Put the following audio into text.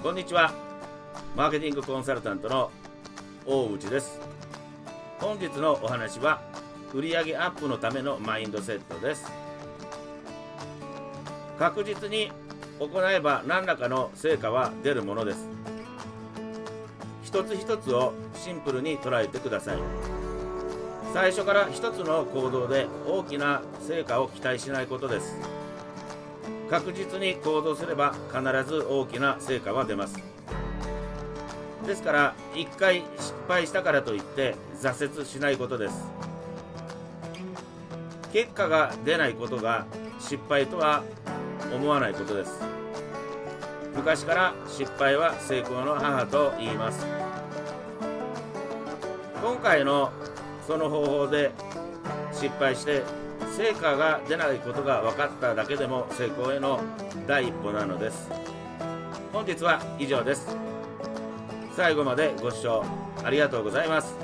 こんにちは。マーケティングコンサルタントの大内です。本日のお話は売上アップのためのマインドセットです。確実に行えば何らかの成果は出るものです。一つ一つをシンプルに捉えてください。最初から一つの行動で大きな成果を期待しないことです。確実に行動すれば必ず大きな成果は出ます。ですから1回失敗したからといって挫折しないことです。結果が出ないことが失敗とは思わないことです。昔から失敗は成功の母と言います。今回のその方法で失敗して成果が出ないことが分かっただけでも成功への第一歩なのです。本日は以上です。最後までご視聴ありがとうございます。